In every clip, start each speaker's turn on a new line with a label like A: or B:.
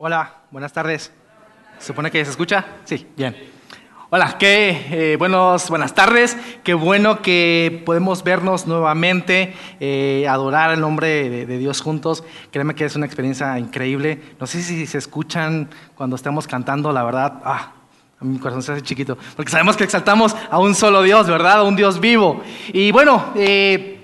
A: Hola, buenas tardes. ¿Se supone que se escucha? Sí, bien. Hola, qué eh, buenos, buenas tardes. Qué bueno que podemos vernos nuevamente, eh, adorar el nombre de, Dios juntos. Créeme que es una experiencia increíble. No sé si se escuchan cuando estamos cantando, la verdad. Ah, mi corazón se hace chiquito. Porque sabemos que exaltamos a un solo Dios, ¿verdad? A un Dios vivo. Y bueno, eh,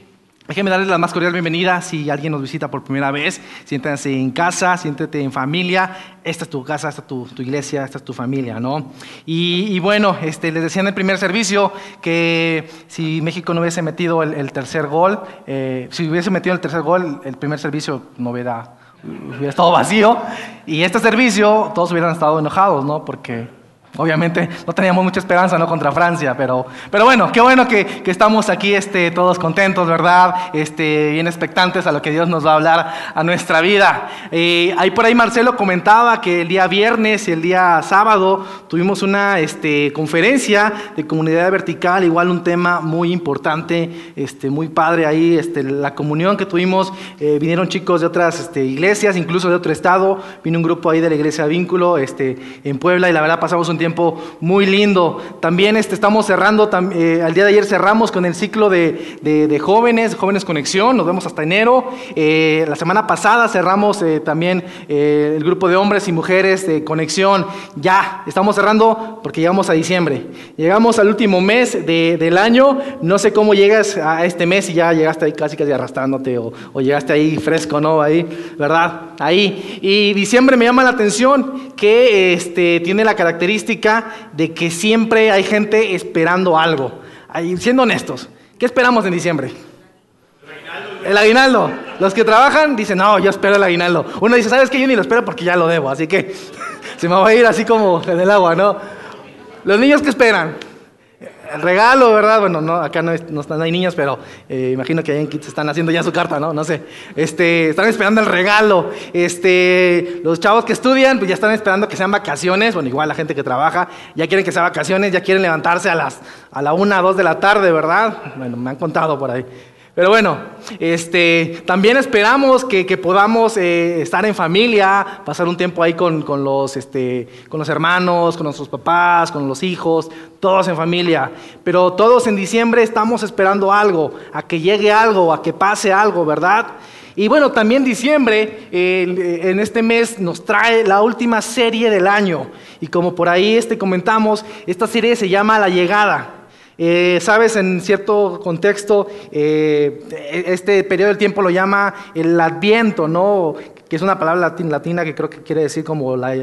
A: Déjenme darles la más cordial bienvenida. Si alguien nos visita por primera vez, siéntanse en casa, siéntete en familia. Esta es tu casa, esta es tu, iglesia, esta es tu familia, ¿no? Y, bueno, este, les decía en el primer servicio que si México no hubiese metido el, tercer gol, eh, si hubiese metido el tercer gol, el primer servicio no hubiera, hubiera estado vacío. Y este servicio, todos hubieran estado enojados, ¿no? Porque Obviamente no teníamos mucha esperanza ¿no? contra Francia, pero, pero bueno, qué bueno que, que estamos aquí este, todos contentos, ¿verdad? Este, bien expectantes a lo que Dios nos va a hablar a nuestra vida. Eh, ahí por ahí Marcelo comentaba que el día viernes y el día sábado tuvimos una este, conferencia de comunidad vertical, igual un tema muy importante, este, muy padre ahí, este, la comunión que tuvimos, eh, vinieron chicos de otras este, iglesias, incluso de otro estado, vino un grupo ahí de la iglesia Vínculo este, en Puebla y la verdad pasamos un tiempo muy lindo. También este, estamos cerrando, eh, al día de ayer cerramos con el ciclo de, de, jóvenes, jóvenes conexión, nos vemos hasta enero. Eh, la semana pasada cerramos eh, también el grupo de hombres y mujeres de conexión. Ya, estamos cerrando porque llegamos a diciembre. Llegamos al último mes de, del año, no sé cómo llegas a este mes y ya llegaste ahí casi casi arrastrándote o, o llegaste ahí fresco, ¿no? Ahí, ¿verdad? Ahí. Y diciembre me llama la atención que este, tiene la característica de que siempre hay gente esperando algo. siendo honestos, ¿qué esperamos en diciembre? El aguinaldo. Los que trabajan dicen, no, yo espero el aguinaldo. Uno dice, ¿sabes qué? Yo ni lo espero porque ya lo debo, así que se me va a ir así como en el agua, ¿no? Los niños que esperan, el regalo, ¿verdad? Bueno, no, acá no, están, hay niños, pero eh, imagino que ahí en Kids están haciendo ya su carta, ¿no? No sé. Este, están esperando el regalo. Este, los chavos que estudian, pues ya están esperando que sean vacaciones. Bueno, igual la gente que trabaja, ya quieren que sean vacaciones, ya quieren levantarse a las a la una, dos de la tarde, ¿verdad? Bueno, me han contado por ahí. Pero bueno, este, también esperamos que, podamos eh, estar en familia, pasar un tiempo ahí con, los, este, con los hermanos, con nuestros papás, con los hijos, todos en familia. Pero todos en diciembre estamos esperando algo, a que llegue algo, a que pase algo, ¿verdad? Y bueno, también diciembre, en este mes, nos trae la última serie del año. Y como por ahí este, comentamos, esta serie se llama La Llegada. Eh, Sabes, en cierto contexto, eh, este periodo del tiempo lo llama el adviento, ¿no? que es una palabra latina que creo que quiere decir como la,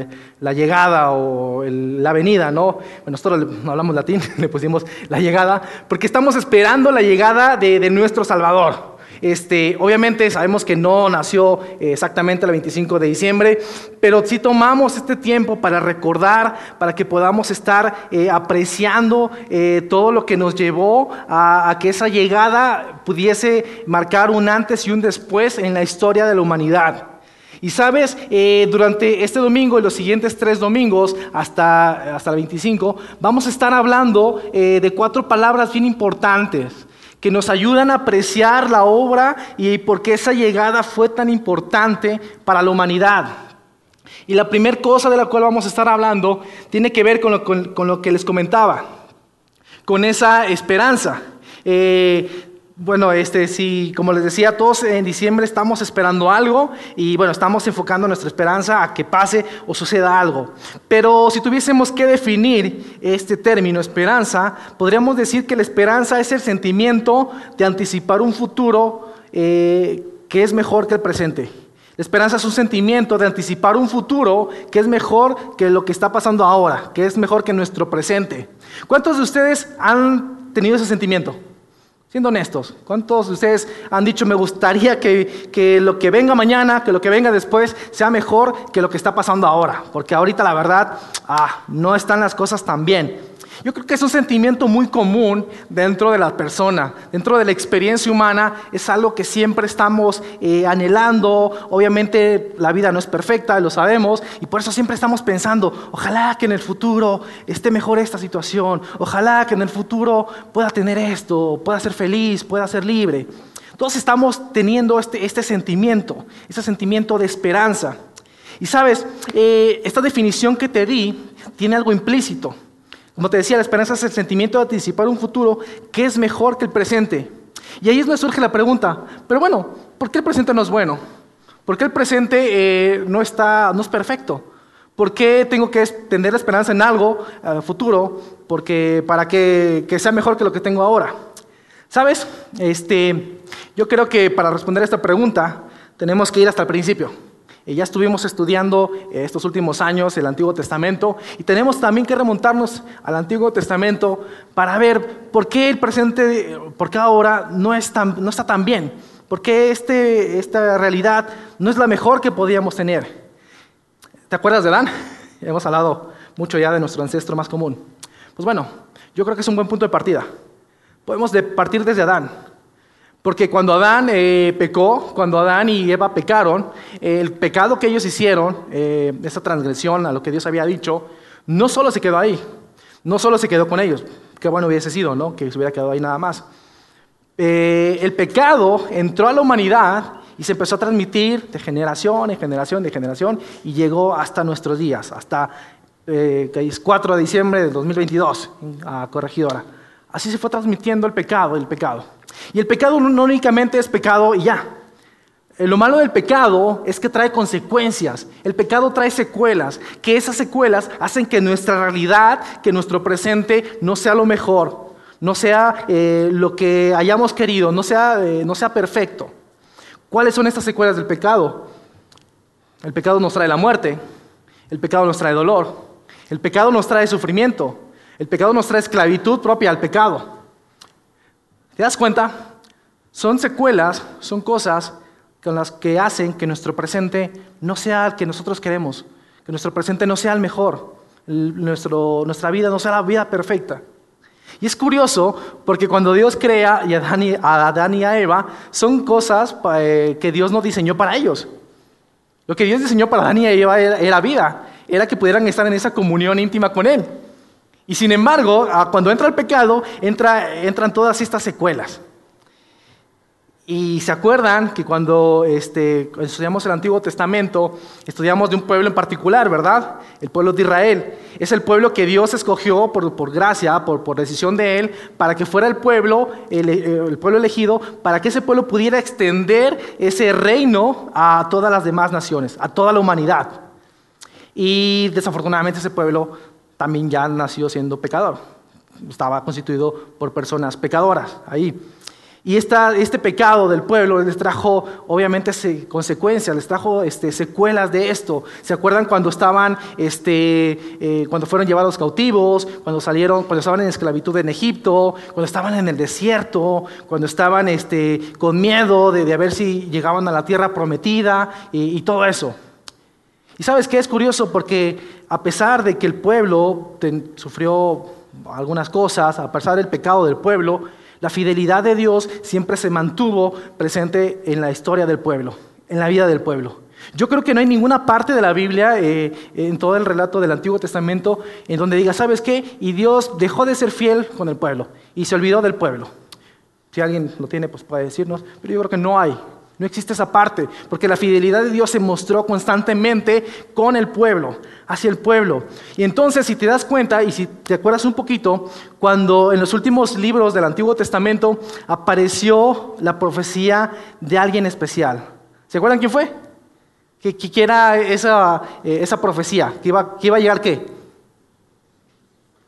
A: llegada o la venida, ¿no? Bueno, nosotros no hablamos latín, le pusimos la llegada, porque estamos esperando la llegada de nuestro Salvador. Este, obviamente sabemos que no nació eh, exactamente el 25 de diciembre, pero si tomamos este tiempo para recordar, para que podamos estar eh, apreciando eh, todo lo que nos llevó a, que esa llegada pudiese marcar un antes y un después en la historia de la humanidad. Y sabes, durante este domingo y los siguientes tres domingos, hasta, hasta el 25, vamos a estar hablando de cuatro palabras bien importantes que nos ayudan a apreciar la obra y por qué esa llegada fue tan importante para la humanidad. Y la primera cosa de la cual vamos a estar hablando tiene que ver con lo, que les comentaba, con esa esperanza. Eh, bueno, este, sí, como les decía, todos en diciembre estamos esperando algo y bueno, estamos enfocando nuestra esperanza a que pase o suceda algo. Pero si tuviésemos que definir este término, esperanza, podríamos decir que la esperanza es el sentimiento de anticipar un futuro eh, que es mejor que el presente. La esperanza es un sentimiento de anticipar un futuro que es mejor que lo que está pasando ahora, que es mejor que nuestro presente. ¿Cuántos de ustedes han tenido ese sentimiento? Siendo honestos, ¿cuántos de ustedes han dicho, me gustaría que, que, lo que venga mañana, que lo que venga después, sea mejor que lo que está pasando ahora? Porque ahorita la verdad, ah, no están las cosas tan bien. Yo creo que es un sentimiento muy común dentro de la persona, dentro de la experiencia humana, es algo que siempre estamos eh, anhelando. Obviamente la vida no es perfecta, lo sabemos, y por eso siempre estamos pensando, ojalá que en el futuro esté mejor esta situación, ojalá que en el futuro pueda tener esto, pueda ser feliz, pueda ser libre. Todos estamos teniendo este, este sentimiento, ese sentimiento de esperanza. Y sabes, eh, esta definición que te di tiene algo implícito. Como te decía, la esperanza es el sentimiento de anticipar un futuro que es mejor que el presente. Y ahí es donde surge la pregunta, pero bueno, ¿por qué el presente no es bueno? ¿Por qué el presente eh, no, está, no es perfecto? ¿Por qué tengo que tener esperanza en algo eh, futuro porque, para que, que, sea mejor que lo que tengo ahora? ¿Sabes? Este, yo creo que para responder a esta pregunta tenemos que ir hasta el principio. Y ya estuvimos estudiando eh, estos últimos años el Antiguo Testamento y tenemos también que remontarnos al Antiguo Testamento para ver por qué el presente, por qué ahora no está tan bien, por qué este, esta realidad no es la mejor que podíamos tener. ¿Te acuerdas de Adán? Hemos hablado mucho ya de nuestro ancestro más común. Pues bueno, yo creo que es un buen punto de partida. Podemos partir desde Adán. Porque cuando Adán eh, pecó, cuando Adán y Eva pecaron, el pecado que ellos hicieron, eh, esa transgresión a lo que Dios había dicho, no solo se quedó ahí, no solo se quedó con ellos, qué bueno hubiese sido, ¿no? Que se hubiera quedado ahí nada más. Eh, el pecado entró a la humanidad y se empezó a transmitir de generación en generación, de generación, y llegó hasta nuestros días, hasta eh, 4 de diciembre de 2022, a Corregidora. Así se fue transmitiendo el pecado, el pecado. Y el pecado no únicamente es pecado y ya. Eh, lo malo del pecado es que trae consecuencias. El pecado trae secuelas, que esas secuelas hacen que nuestra realidad, que nuestro presente no sea lo mejor, no sea eh, lo que hayamos querido, no sea, eh, no sea perfecto. ¿Cuáles son estas secuelas del pecado? El pecado nos trae la muerte, el pecado nos trae dolor, el pecado nos trae sufrimiento, el pecado nos trae esclavitud propia al pecado. ¿Te das cuenta? Son secuelas, son cosas con las que hacen que nuestro presente no sea el que nosotros queremos, que nuestro presente no sea el mejor, nuestra vida no sea la vida perfecta. Y es curioso porque cuando Dios crea a Adán y a, Eva, son cosas eh, que Dios no diseñó para ellos. Lo que Dios diseñó para Adán y Eva era, era vida, era que pudieran estar en esa comunión íntima con Él. Y sin embargo, cuando entra el pecado, entran todas estas secuelas. Y se acuerdan que cuando este, estudiamos el Antiguo Testamento, estudiamos de un pueblo en particular, ¿verdad? El pueblo de Israel. Es el pueblo que Dios escogió por, gracia, por, decisión de Él, para que fuera el pueblo, el, pueblo elegido, para que ese pueblo pudiera extender ese reino a todas las demás naciones, a toda la humanidad. Y desafortunadamente ese pueblo también ya nació siendo pecador. Estaba constituido por personas pecadoras ahí. Y este pecado del pueblo les trajo, obviamente, consecuencias, les trajo este, secuelas de esto. ¿Se acuerdan cuando estaban, este, eh, cuando fueron llevados cautivos, cuando salieron, cuando estaban en esclavitud en Egipto, cuando estaban en el desierto, cuando estaban este, con miedo de, ver si llegaban a la tierra prometida y todo eso? Y sabes qué es curioso porque a pesar de que el pueblo sufrió algunas cosas, a pesar del pecado del pueblo, la fidelidad de Dios siempre se mantuvo presente en la historia del pueblo, en la vida del pueblo. Yo creo que no hay ninguna parte de la Biblia, eh, en todo el relato del Antiguo Testamento, en donde diga, ¿sabes qué? Y Dios dejó de ser fiel con el pueblo y se olvidó del pueblo. Si alguien lo tiene, pues puede decirnos, pero yo creo que no hay. No existe esa parte, porque la fidelidad de Dios se mostró constantemente con el pueblo, hacia el pueblo. Y entonces, si te das cuenta y si te acuerdas un poquito, cuando en los últimos libros del Antiguo Testamento apareció la profecía de alguien especial. ¿Se acuerdan quién fue? ¿Qué, era esa, eh, esa profecía? ¿Que iba, que iba a llegar qué?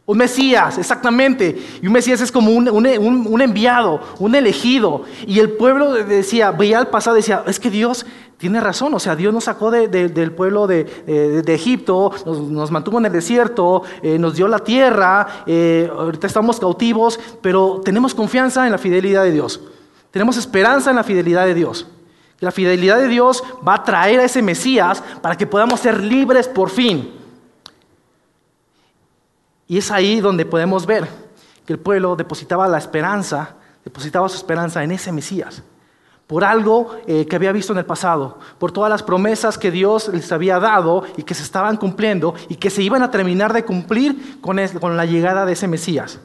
A: Un Mesías, exactamente. Y un Mesías es como un, enviado, un elegido. Y el pueblo decía, veía al pasado decía, es que Dios tiene razón. O sea, Dios nos sacó del pueblo de, Egipto, nos, mantuvo en el desierto, eh, nos dio la tierra, eh, ahorita estamos cautivos, pero tenemos confianza en la fidelidad de Dios. Tenemos esperanza en la fidelidad de Dios. La fidelidad de Dios va a traer a ese Mesías para que podamos ser libres por fin. Y es ahí donde podemos ver que el pueblo depositaba la esperanza, depositaba su esperanza en ese Mesías, por algo eh, que había visto en el pasado, por todas las promesas que Dios les había dado y que se estaban cumpliendo y que se iban a terminar de cumplir con, la llegada de ese Mesías.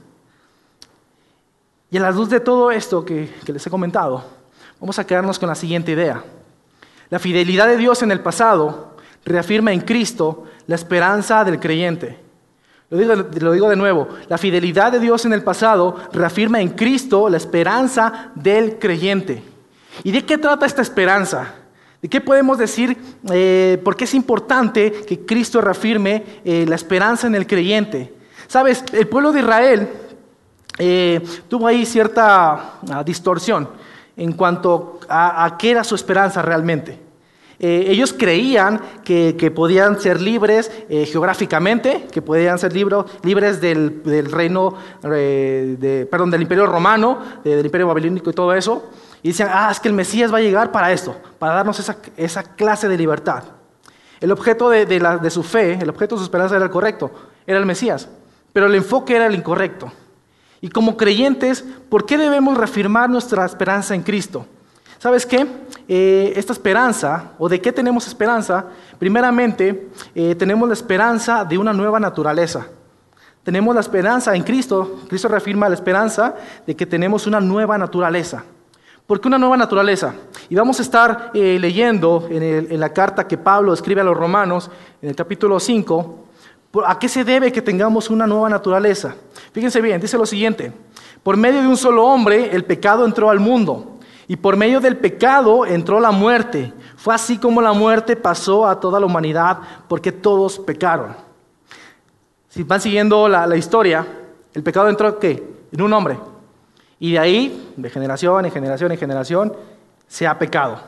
A: Y a la luz de todo esto que, que les he comentado, vamos a quedarnos con la siguiente idea. La fidelidad de Dios en el pasado reafirma en Cristo la esperanza del creyente. Lo digo, de nuevo, la fidelidad de Dios en el pasado reafirma en Cristo la esperanza del creyente. ¿Y de qué trata esta esperanza? ¿De qué podemos decir? Eh, ¿Por qué es importante que Cristo reafirme eh, la esperanza en el creyente? Sabes, el pueblo de Israel eh, tuvo ahí cierta ah, distorsión en cuanto a, qué era su esperanza realmente. Ellos creían que, podían ser libres geográficamente, que podían ser libres del, reino, perdón, del imperio romano, del imperio babilónico y todo eso. Y decían, ah, es que el Mesías va a llegar para esto, para darnos esa, clase de libertad. El objeto de, su fe, el objeto de su esperanza era el correcto, era el Mesías, pero el enfoque era el incorrecto. Y como creyentes, ¿por qué debemos reafirmar nuestra esperanza en Cristo? ¿Sabes qué? Eh, esta esperanza, o de qué tenemos esperanza, primeramente eh, tenemos la esperanza de una nueva naturaleza. Tenemos la esperanza en Cristo, Cristo reafirma la esperanza de que tenemos una nueva naturaleza. ¿Por qué una nueva naturaleza? Y vamos a estar eh, leyendo en, la carta que Pablo escribe a los romanos, en el capítulo 5, ¿a qué se debe que tengamos una nueva naturaleza? Fíjense bien, dice lo siguiente, por medio de un solo hombre el pecado entró al mundo, y por medio del pecado entró la muerte. Fue así como la muerte pasó a toda la humanidad, porque todos pecaron. Si van siguiendo la, historia, el pecado entró ¿qué? en un hombre, y de ahí, de generación en generación en generación, se ha pecado.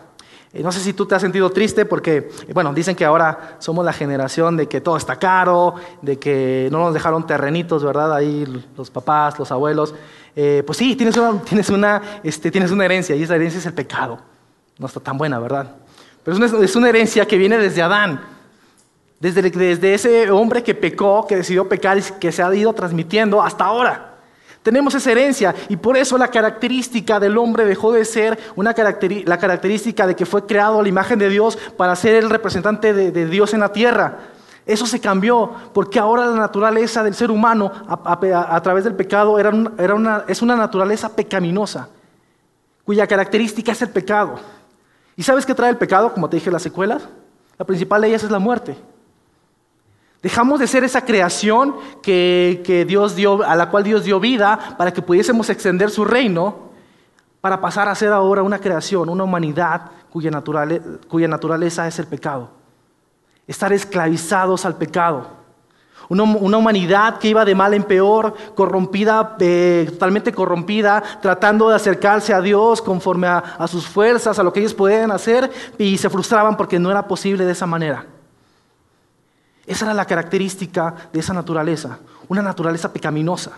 A: Eh, no sé si tú te has sentido triste porque, eh, bueno, dicen que ahora somos la generación de que todo está caro, de que no nos dejaron terrenitos, ¿verdad? Ahí los papás, los abuelos. Eh, pues sí, tienes una, tienes, una, este, tienes una herencia y esa herencia es el pecado. No está tan buena, ¿verdad? Pero es una, es una herencia que viene desde Adán. Desde, desde ese hombre que pecó, que decidió pecar y que se ha ido transmitiendo hasta ahora. Tenemos esa herencia y por eso la característica del hombre dejó de ser una la característica de que fue creado a la imagen de Dios para ser el representante de, Dios en la tierra. Eso se cambió porque ahora la naturaleza del ser humano a, través del pecado era, una, es una naturaleza pecaminosa, cuya característica es el pecado. ¿Y sabes qué trae el pecado? Como te dije, las secuelas. La principal de ellas es la muerte. Dejamos de ser esa creación que, Dios dio, a la cual Dios dio vida para que pudiésemos extender su reino, para pasar a ser ahora una creación, una humanidad cuya, naturaleza es el pecado. Estar esclavizados al pecado. Una, humanidad que iba de mal en peor, corrompida, eh, totalmente corrompida, tratando de acercarse a Dios conforme a sus fuerzas, a lo que ellos podían hacer, y se frustraban porque no era posible de esa manera. Esa era la característica de esa naturaleza, una naturaleza pecaminosa.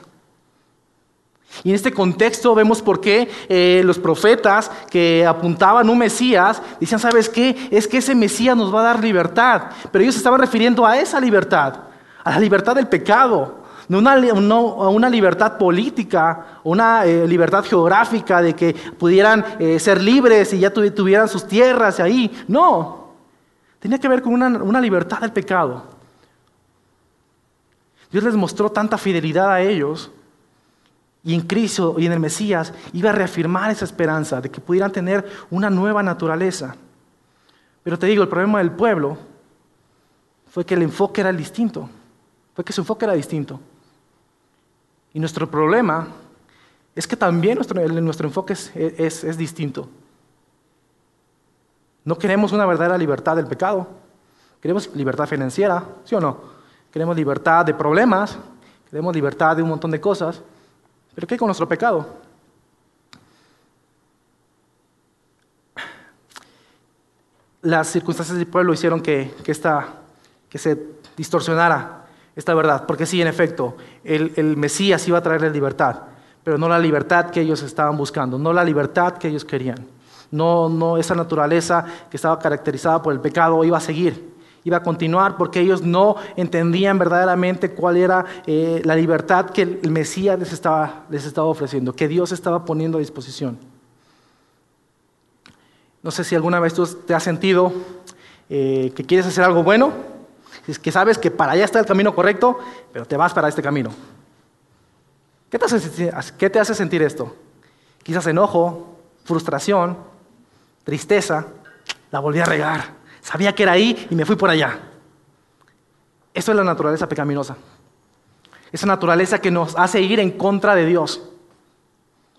A: Y en este contexto vemos por qué eh, los profetas que apuntaban un Mesías decían, ¿sabes qué? Es que ese Mesías nos va a dar libertad. Pero ellos estaban refiriendo a esa libertad, a la libertad del pecado, no, una, una libertad política, una eh, libertad geográfica de que pudieran eh, ser libres y ya tuvieran sus tierras ahí. No, tenía que ver con una, una libertad del pecado. Dios les mostró tanta fidelidad a ellos y en Cristo y en el Mesías iba a reafirmar esa esperanza de que pudieran tener una nueva naturaleza. Pero te digo, el problema del pueblo fue que el enfoque era distinto, fue que su enfoque era distinto. Y nuestro problema es que también nuestro, nuestro enfoque es, es distinto. No queremos una verdadera libertad del pecado, queremos libertad financiera, ¿sí o no? queremos libertad de problemas, queremos libertad de un montón de cosas, pero ¿qué con nuestro pecado? Las circunstancias del pueblo hicieron que, que, que se distorsionara esta verdad, porque sí, en efecto, el, el Mesías iba a traerle libertad, pero no la libertad que ellos estaban buscando, no la libertad que ellos querían. No, no esa naturaleza que estaba caracterizada por el pecado iba a seguir iba a continuar porque ellos no entendían verdaderamente cuál era eh, la libertad que el Mesías les estaba, les estaba ofreciendo, que Dios estaba poniendo a disposición. No sé si alguna vez tú te has sentido eh, que quieres hacer algo bueno, es que sabes que para allá está el camino correcto, pero te vas para este camino. ¿Qué te hace, qué te hace sentir esto? Quizás enojo, frustración, tristeza, la volví a regar Sabía que era ahí y me fui por allá. Eso es la naturaleza pecaminosa. Esa naturaleza que nos hace ir en contra de Dios.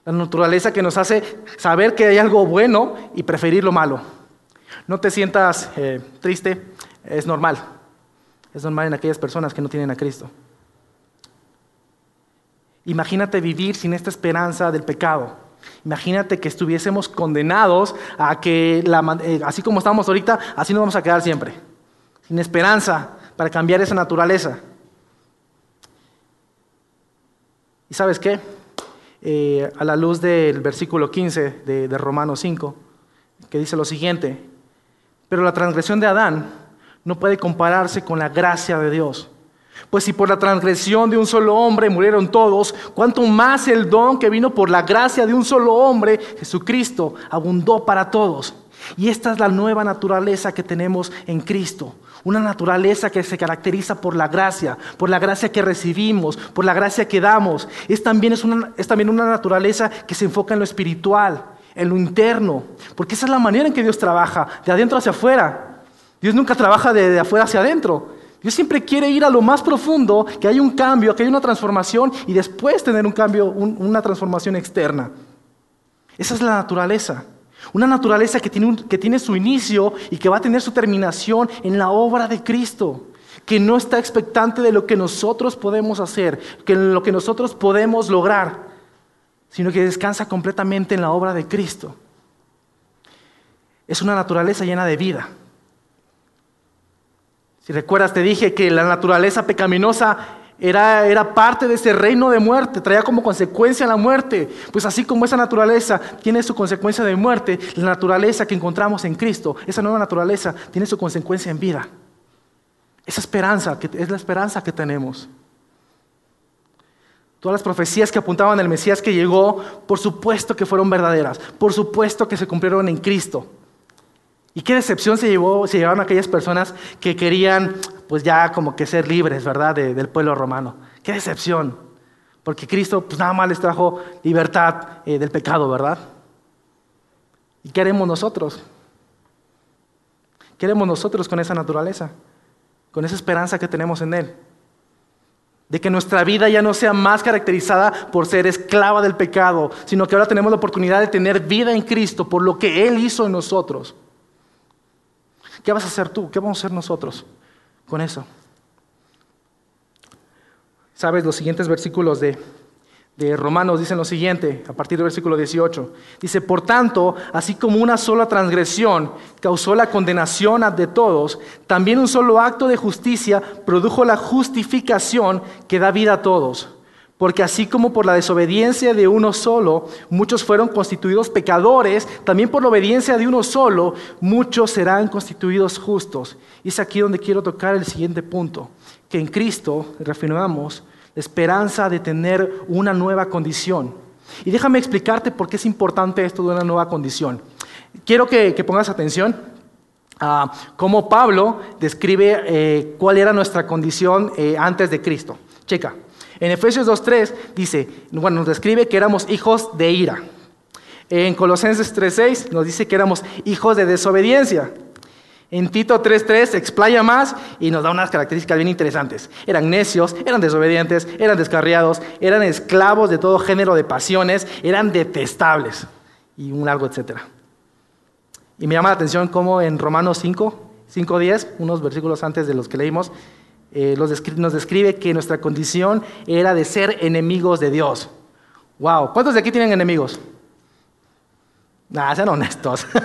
A: La naturaleza que nos hace saber que hay algo bueno y preferir lo malo. No te sientas eh, triste, es normal. Es normal en aquellas personas que no tienen a Cristo. Imagínate vivir sin esta esperanza del pecado. Imagínate que estuviésemos condenados a que, eh, así como estamos ahorita, así nos vamos a quedar siempre. Sin esperanza para cambiar esa naturaleza. ¿Y sabes qué? Eh, a la luz del versículo 15 de, de Romanos 5, que dice lo siguiente, pero la transgresión de Adán no puede compararse con la gracia de Dios. Pues si por la transgresión de un solo hombre murieron todos, cuánto más el don que vino por la gracia de un solo hombre, Jesucristo, abundó para todos. Y esta es la nueva naturaleza que tenemos en Cristo. Una naturaleza que se caracteriza por la gracia, por la gracia que recibimos, por la gracia que damos. Es también, es una, también una naturaleza que se enfoca en lo espiritual, en lo interno. Porque esa es la manera en que Dios trabaja, de adentro hacia afuera. Dios nunca trabaja de afuera hacia adentro. Dios siempre quiere ir a lo más profundo, que haya un cambio, que haya una transformación y después tener un cambio, una transformación externa. Esa es la naturaleza. Una naturaleza que tiene, que tiene su inicio y que va a tener su terminación en la obra de Cristo. Que no está expectante de lo que nosotros podemos hacer, que lo que nosotros podemos lograr, sino que descansa completamente en la obra de Cristo. Es una naturaleza llena de vida. Si recuerdas, te dije que la naturaleza pecaminosa era, era, parte de ese reino de muerte, traía como consecuencia la muerte. Pues así como esa naturaleza tiene su consecuencia de muerte, la naturaleza que encontramos en Cristo, esa nueva naturaleza, tiene su consecuencia en vida. Esa esperanza, que es la esperanza que tenemos. Todas las profecías que apuntaban al Mesías que llegó, por supuesto que fueron verdaderas, por supuesto que se cumplieron en Cristo. Y qué decepción se, llevó, se llevaron aquellas personas que querían, pues ya como que ser libres, ¿verdad?, del pueblo romano. Qué decepción. Porque Cristo, pues nada más les trajo libertad eh, del pecado, ¿verdad? ¿Y qué haremos nosotros? ¿Qué haremos nosotros con esa naturaleza? Con esa esperanza que tenemos en Él. De que nuestra vida ya no sea más caracterizada por ser esclava del pecado, sino que ahora tenemos la oportunidad de tener vida en Cristo por lo que Él hizo en nosotros. ¿Qué vas a hacer tú? ¿Qué vamos a hacer nosotros con eso? Sabes, los siguientes versículos de, de Romanos dicen lo siguiente, a partir del versículo 18. Dice, por tanto, así como una sola transgresión causó la condenación de todos, también un solo acto de justicia produjo la justificación que da vida a todos. Porque así como por la desobediencia de uno solo, muchos fueron constituidos pecadores, también por la obediencia de uno solo, muchos serán constituidos justos. Y es aquí donde quiero tocar el siguiente punto, que en Cristo reafirmamos la esperanza de tener una nueva condición. Y déjame explicarte por qué es importante esto de una nueva condición. Quiero que, pongas atención a cómo Pablo describe eh, cuál era nuestra condición eh, antes de Cristo. Checa. En Efesios 2.3 dice, bueno, nos describe que éramos hijos de ira. En Colosenses 3.6 nos dice que éramos hijos de desobediencia. En Tito 3.3 explaya más y nos da unas características bien interesantes. Eran necios, eran desobedientes, eran descarriados, eran esclavos de todo género de pasiones, eran detestables y un largo etcétera. Y me llama la atención cómo en Romanos 5, 5.10, unos versículos antes de los que leímos, eh, nos describe que nuestra condición era de ser enemigos de Dios. Wow, ¿cuántos de aquí tienen enemigos? Nah, sean honestos.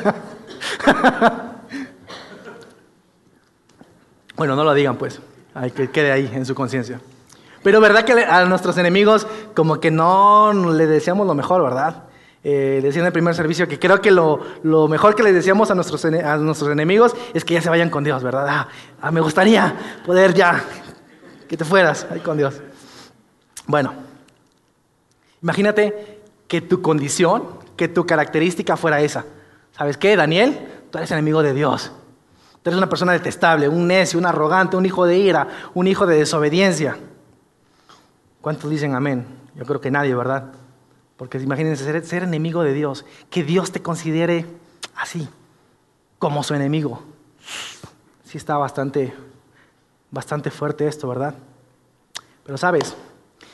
A: bueno, no lo digan pues, hay que quede ahí en su conciencia. Pero verdad que a nuestros enemigos como que no le deseamos lo mejor, ¿verdad? Eh, decía en el primer servicio que creo que lo, mejor que les decíamos a nuestros, a nuestros enemigos es que ya se vayan con Dios, ¿verdad? Ah, ah, me gustaría poder ya que te fueras ahí con Dios. Bueno, imagínate que tu condición, que tu característica fuera esa. ¿Sabes qué, Daniel? Tú eres enemigo de Dios. Tú eres una persona detestable, un necio, un arrogante, un hijo de ira, un hijo de desobediencia. ¿Cuántos dicen amén? Yo creo que nadie, ¿verdad? Porque imagínense ser, enemigo de Dios, que Dios te considere así, como su enemigo, Sí está bastante, bastante fuerte esto, ¿verdad? Pero sabes,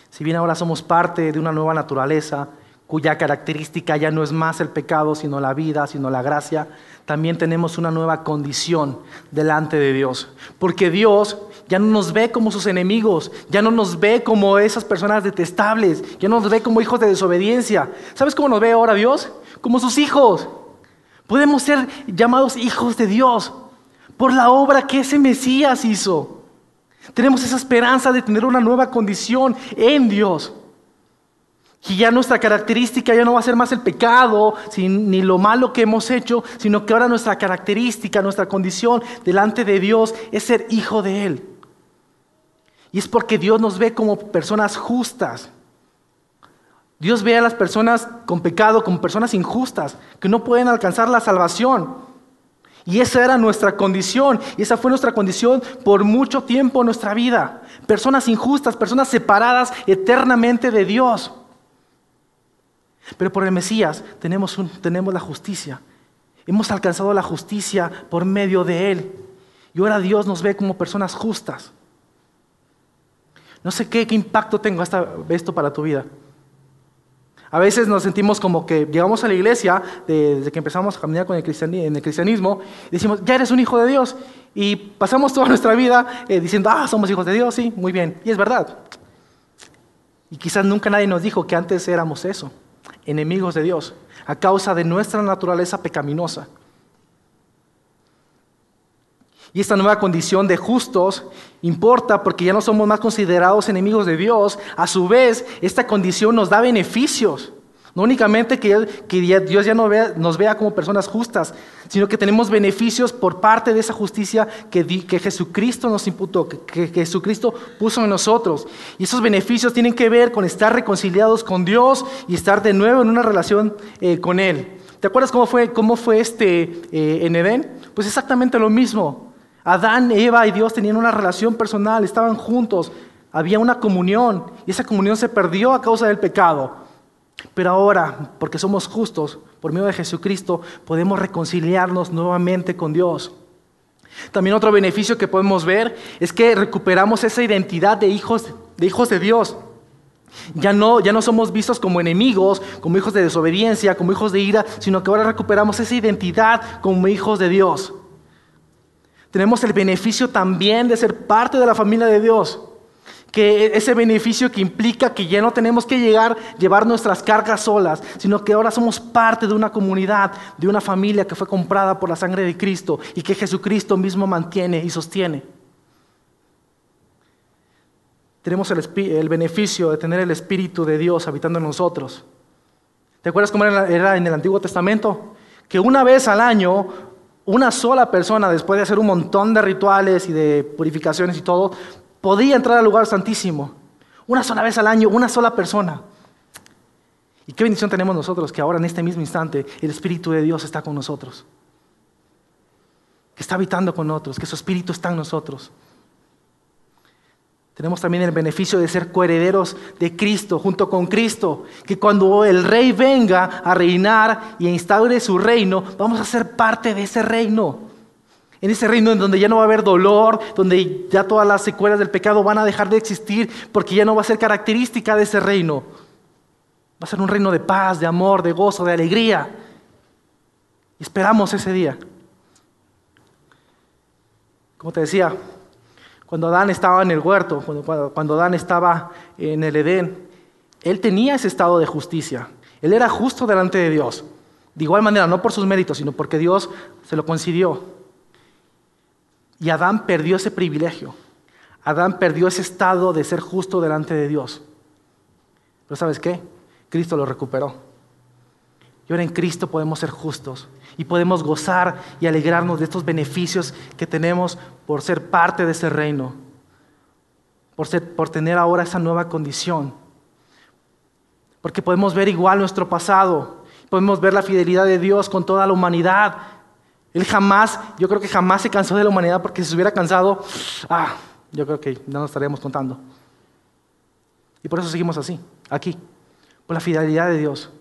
A: si bien ahora somos parte de una nueva naturaleza, cuya característica ya no es más el pecado, sino la vida, sino la gracia, también tenemos una nueva condición delante de Dios. Porque Dios ya no nos ve como sus enemigos, ya no nos ve como esas personas detestables, ya no nos ve como hijos de desobediencia. ¿Sabes cómo nos ve ahora Dios? Como sus hijos. Podemos ser llamados hijos de Dios por la obra que ese Mesías hizo. Tenemos esa esperanza de tener una nueva condición en Dios. Y ya nuestra característica ya no va a ser más el pecado, ni lo malo que hemos hecho, sino que ahora nuestra característica, nuestra condición delante de Dios es ser hijo de Él. Y es porque Dios nos ve como personas justas. Dios ve a las personas con pecado como personas injustas, que no pueden alcanzar la salvación. Y esa era nuestra condición, y esa fue nuestra condición por mucho tiempo en nuestra vida. Personas injustas, personas separadas eternamente de Dios. Pero por el Mesías tenemos, tenemos la justicia. Hemos alcanzado la justicia por medio de Él. Y ahora Dios nos ve como personas justas. No sé qué, qué impacto tengo esto para tu vida. A veces nos sentimos como que llegamos a la iglesia desde que empezamos a caminar con el en el cristianismo y decimos, ya eres un hijo de Dios. Y pasamos toda nuestra vida eh, diciendo, ah, somos hijos de Dios, sí, muy bien. Y es verdad. Y quizás nunca nadie nos dijo que antes éramos eso enemigos de Dios a causa de nuestra naturaleza pecaminosa. Y esta nueva condición de justos importa porque ya no somos más considerados enemigos de Dios. A su vez, esta condición nos da beneficios. No únicamente que, Dios ya nos vea como personas justas, sino que tenemos beneficios por parte de esa justicia que, Jesucristo nos imputó, que, Jesucristo puso en nosotros. Y esos beneficios tienen que ver con estar reconciliados con Dios y estar de nuevo en una relación eh, con Él. ¿Te acuerdas cómo fue, cómo fue este eh, en Edén? Pues exactamente lo mismo. Adán, Eva y Dios tenían una relación personal, estaban juntos, había una comunión y esa comunión se perdió a causa del pecado. Pero ahora, porque somos justos, por medio de Jesucristo, podemos reconciliarnos nuevamente con Dios. También otro beneficio que podemos ver es que recuperamos esa identidad de hijos de, hijos de Dios. Ya no, ya no somos vistos como enemigos, como hijos de desobediencia, como hijos de ira, sino que ahora recuperamos esa identidad como hijos de Dios. Tenemos el beneficio también de ser parte de la familia de Dios que ese beneficio que implica que ya no tenemos que llegar, llevar nuestras cargas solas, sino que ahora somos parte de una comunidad, de una familia que fue comprada por la sangre de Cristo y que Jesucristo mismo mantiene y sostiene. Tenemos el, beneficio de tener el Espíritu de Dios habitando en nosotros. ¿Te acuerdas cómo era en el Antiguo Testamento? Que una vez al año una sola persona, después de hacer un montón de rituales y de purificaciones y todo, podía entrar al lugar santísimo. Una sola vez al año, una sola persona. Y qué bendición tenemos nosotros que ahora en este mismo instante el Espíritu de Dios está con nosotros. Que está habitando con nosotros, que su Espíritu está en nosotros. Tenemos también el beneficio de ser coherederos de Cristo, junto con Cristo, que cuando el Rey venga a reinar y instaure su reino, vamos a ser parte de ese reino. En ese reino en donde ya no va a haber dolor, donde ya todas las secuelas del pecado van a dejar de existir, porque ya no va a ser característica de ese reino. Va a ser un reino de paz, de amor, de gozo, de alegría. Y esperamos ese día. Como te decía, cuando Adán estaba en el huerto, cuando, cuando Adán estaba en el Edén, él tenía ese estado de justicia. Él era justo delante de Dios. De igual manera, no por sus méritos, sino porque Dios se lo concedió. Y Adán perdió ese privilegio. Adán perdió ese estado de ser justo delante de Dios. Pero ¿sabes qué? Cristo lo recuperó. Y ahora en Cristo podemos ser justos y podemos gozar y alegrarnos de estos beneficios que tenemos por ser parte de ese reino, por, ser, por tener ahora esa nueva condición. Porque podemos ver igual nuestro pasado, podemos ver la fidelidad de Dios con toda la humanidad, él jamás, yo creo que jamás se cansó de la humanidad porque si se hubiera cansado, ah, yo creo que no nos estaríamos contando. Y por eso seguimos así, aquí, por la fidelidad de Dios.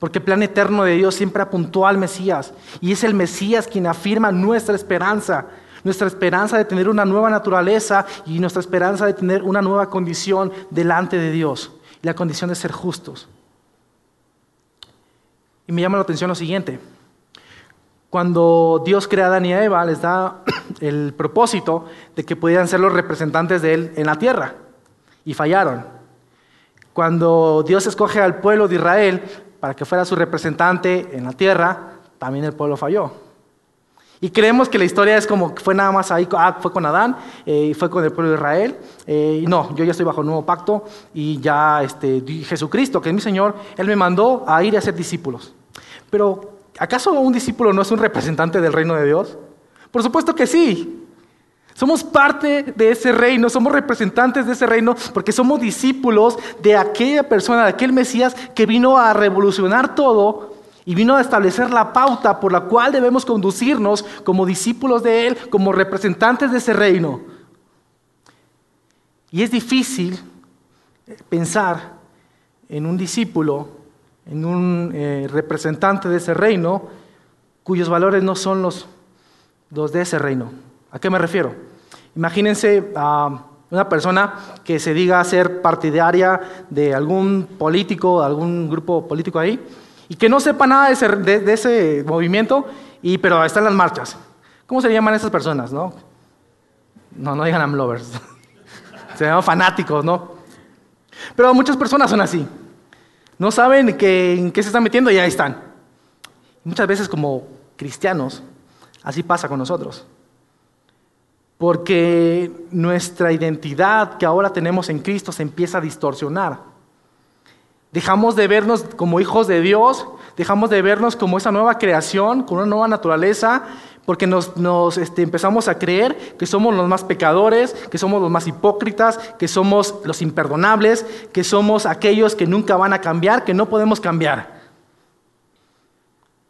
A: Porque el plan eterno de Dios siempre apuntó al Mesías. Y es el Mesías quien afirma nuestra esperanza. Nuestra esperanza de tener una nueva naturaleza y nuestra esperanza de tener una nueva condición delante de Dios. La condición de ser justos. Y me llama la atención lo siguiente. Cuando Dios crea a Adán y a Eva, les da el propósito de que pudieran ser los representantes de Él en la tierra. Y fallaron. Cuando Dios escoge al pueblo de Israel para que fuera su representante en la tierra, también el pueblo falló. Y creemos que la historia es como que fue nada más ahí, ah, fue con Adán eh, y fue con el pueblo de Israel. Eh, no, yo ya estoy bajo el nuevo pacto y ya este, Jesucristo, que es mi Señor, Él me mandó a ir a ser discípulos. Pero, ¿acaso un discípulo no es un representante del reino de Dios? Por supuesto que sí. Somos parte de ese reino, somos representantes de ese reino porque somos discípulos de aquella persona, de aquel Mesías que vino a revolucionar todo y vino a establecer la pauta por la cual debemos conducirnos como discípulos de Él, como representantes de ese reino. Y es difícil pensar en un discípulo, en un eh, representante de ese reino, cuyos valores no son los, los de ese reino. ¿A qué me refiero? Imagínense a una persona que se diga ser partidaria de algún político, de algún grupo político ahí, y que no sepa nada de ese, movimiento, y, pero está en las marchas. ¿Cómo se llaman esas personas? No, no, no digan lovers. se llaman fanáticos, ¿no? Pero muchas personas son así. No saben en qué se están metiendo y ahí están. Muchas veces como cristianos, así pasa con nosotros porque nuestra identidad que ahora tenemos en Cristo se empieza a distorsionar. Dejamos de vernos como hijos de Dios, dejamos de vernos como esa nueva creación, con una nueva naturaleza, porque nos, este, empezamos a creer que somos los más pecadores, que somos los más hipócritas, que somos los imperdonables, que somos aquellos que nunca van a cambiar, que no podemos cambiar.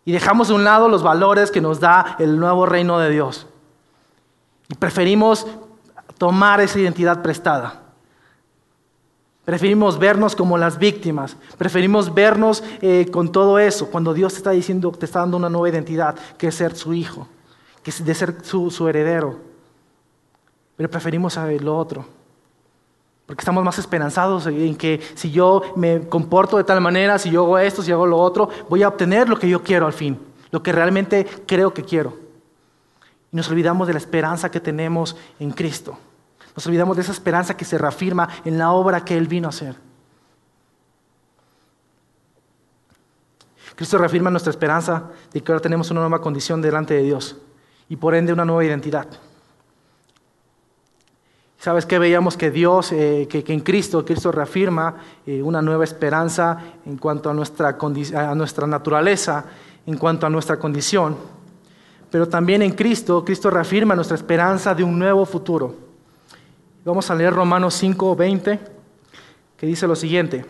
A: Y dejamos de un lado los valores que nos da el nuevo reino de Dios. Y preferimos tomar esa identidad prestada. Preferimos vernos como las víctimas. Preferimos vernos eh, con todo eso. Cuando Dios te está diciendo, te está dando una nueva identidad, que es ser su hijo, que de ser su, su heredero. Pero preferimos saber lo otro. Porque estamos más esperanzados en que si yo me comporto de tal manera, si yo hago esto, si hago lo otro, voy a obtener lo que yo quiero al fin. Lo que realmente creo que quiero. Y nos olvidamos de la esperanza que tenemos en Cristo. Nos olvidamos de esa esperanza que se reafirma en la obra que Él vino a hacer. Cristo reafirma nuestra esperanza de que ahora tenemos una nueva condición delante de Dios y por ende una nueva identidad. ¿Sabes qué? Veíamos que Dios, eh, que, en Cristo, Cristo reafirma eh, una nueva esperanza en cuanto a nuestra, a nuestra naturaleza, en cuanto a nuestra condición pero también en Cristo, Cristo reafirma nuestra esperanza de un nuevo futuro. Vamos a leer Romanos 5, 20, que dice lo siguiente.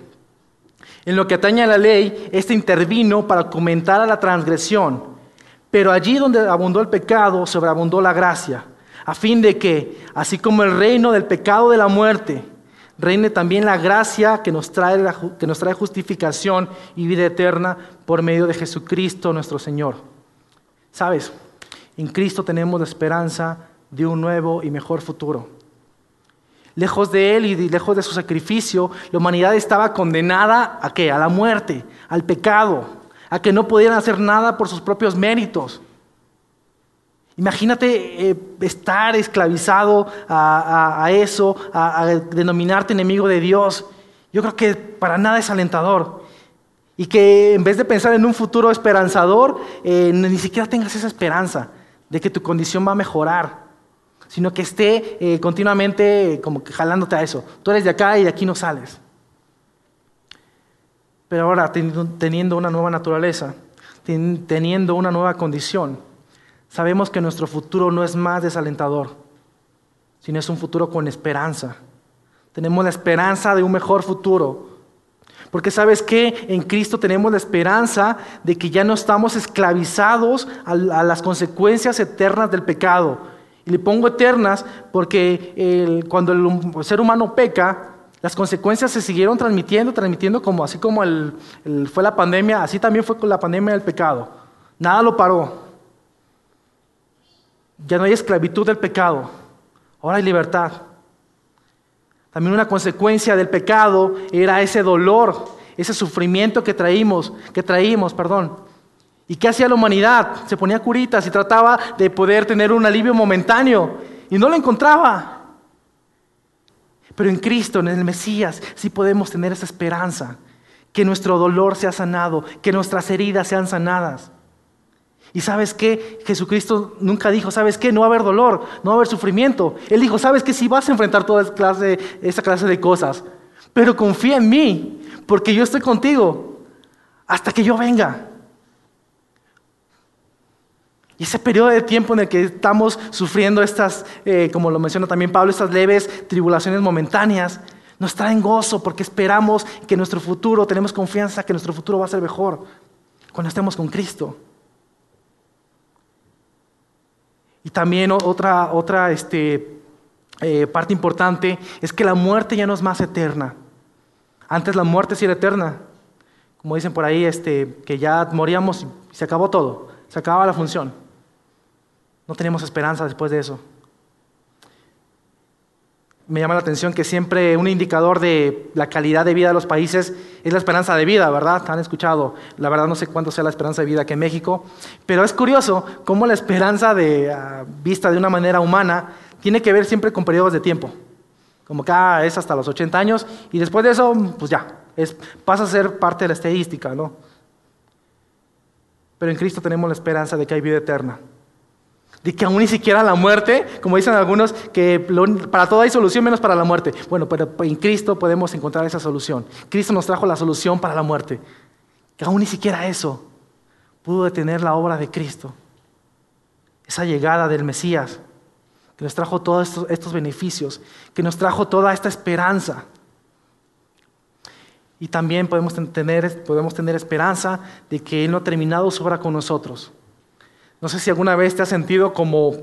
A: En lo que atañe a la ley, éste intervino para comentar a la transgresión, pero allí donde abundó el pecado, sobreabundó la gracia, a fin de que, así como el reino del pecado de la muerte, reine también la gracia que nos trae, que nos trae justificación y vida eterna por medio de Jesucristo nuestro Señor. ¿Sabes? En Cristo tenemos la esperanza de un nuevo y mejor futuro. Lejos de Él y lejos de su sacrificio, la humanidad estaba condenada a qué? A la muerte, al pecado, a que no pudieran hacer nada por sus propios méritos. Imagínate eh, estar esclavizado a, eso, a, denominarte enemigo de Dios. Yo creo que para nada es alentador. Y que en vez de pensar en un futuro esperanzador, eh, ni siquiera tengas esa esperanza de que tu condición va a mejorar, sino que esté eh, continuamente como jalándote a eso. Tú eres de acá y de aquí no sales. Pero ahora, teniendo una nueva naturaleza, teniendo una nueva condición, sabemos que nuestro futuro no es más desalentador, sino es un futuro con esperanza. Tenemos la esperanza de un mejor futuro, porque sabes que en Cristo tenemos la esperanza de que ya no estamos esclavizados a, las consecuencias eternas del pecado. Y le pongo eternas porque cuando el ser humano peca, Las consecuencias se siguieron transmitiendo, transmitiendo como así como fue la pandemia, así también fue con la pandemia del pecado. Nada lo paró. Ya no hay esclavitud del pecado, ahora hay libertad. También una consecuencia del pecado era ese dolor, ese sufrimiento que traímos, que traímos, perdón. ¿Y qué hacía la humanidad? Se ponía curitas y trataba de poder tener un alivio momentáneo y no lo encontraba. Pero en Cristo, en el Mesías, sí podemos tener esa esperanza, que nuestro dolor sea sanado, que nuestras heridas sean sanadas. Y sabes qué, Jesucristo nunca dijo, sabes qué, no va a haber dolor, no va a haber sufrimiento. Él dijo, sabes que sí vas a enfrentar toda esa clase de cosas, pero confía en mí, porque yo estoy contigo hasta que yo venga. Y ese periodo de tiempo en el que estamos sufriendo estas, eh, como lo menciona también Pablo, estas leves tribulaciones momentáneas, nos traen gozo porque esperamos que nuestro futuro, tenemos confianza que nuestro futuro va a ser mejor cuando estemos con Cristo. Y también otra, otra este, eh, parte importante es que la muerte ya no es más eterna. Antes la muerte sí era eterna. Como dicen por ahí, este, que ya moríamos y se acabó todo, se acababa la función. No tenemos esperanza después de eso. Me llama la atención que siempre un indicador de la calidad de vida de los países es la esperanza de vida, ¿verdad? Han escuchado, la verdad no sé cuánto sea la esperanza de vida aquí en México, pero es curioso cómo la esperanza ah, vista de una manera humana tiene que ver siempre con periodos de tiempo. Como que ah, es hasta los 80 años y después de eso, pues ya, es, pasa a ser parte de la estadística, ¿no? Pero en Cristo tenemos la esperanza de que hay vida eterna de que aún ni siquiera la muerte, como dicen algunos, que para todo hay solución menos para la muerte. Bueno, pero en Cristo podemos encontrar esa solución. Cristo nos trajo la solución para la muerte. Que aún ni siquiera eso pudo detener la obra de Cristo. Esa llegada del Mesías, que nos trajo todos estos, beneficios, que nos trajo toda esta esperanza. Y también podemos tener, podemos tener esperanza de que Él no ha terminado su obra con nosotros no sé si alguna vez te has sentido como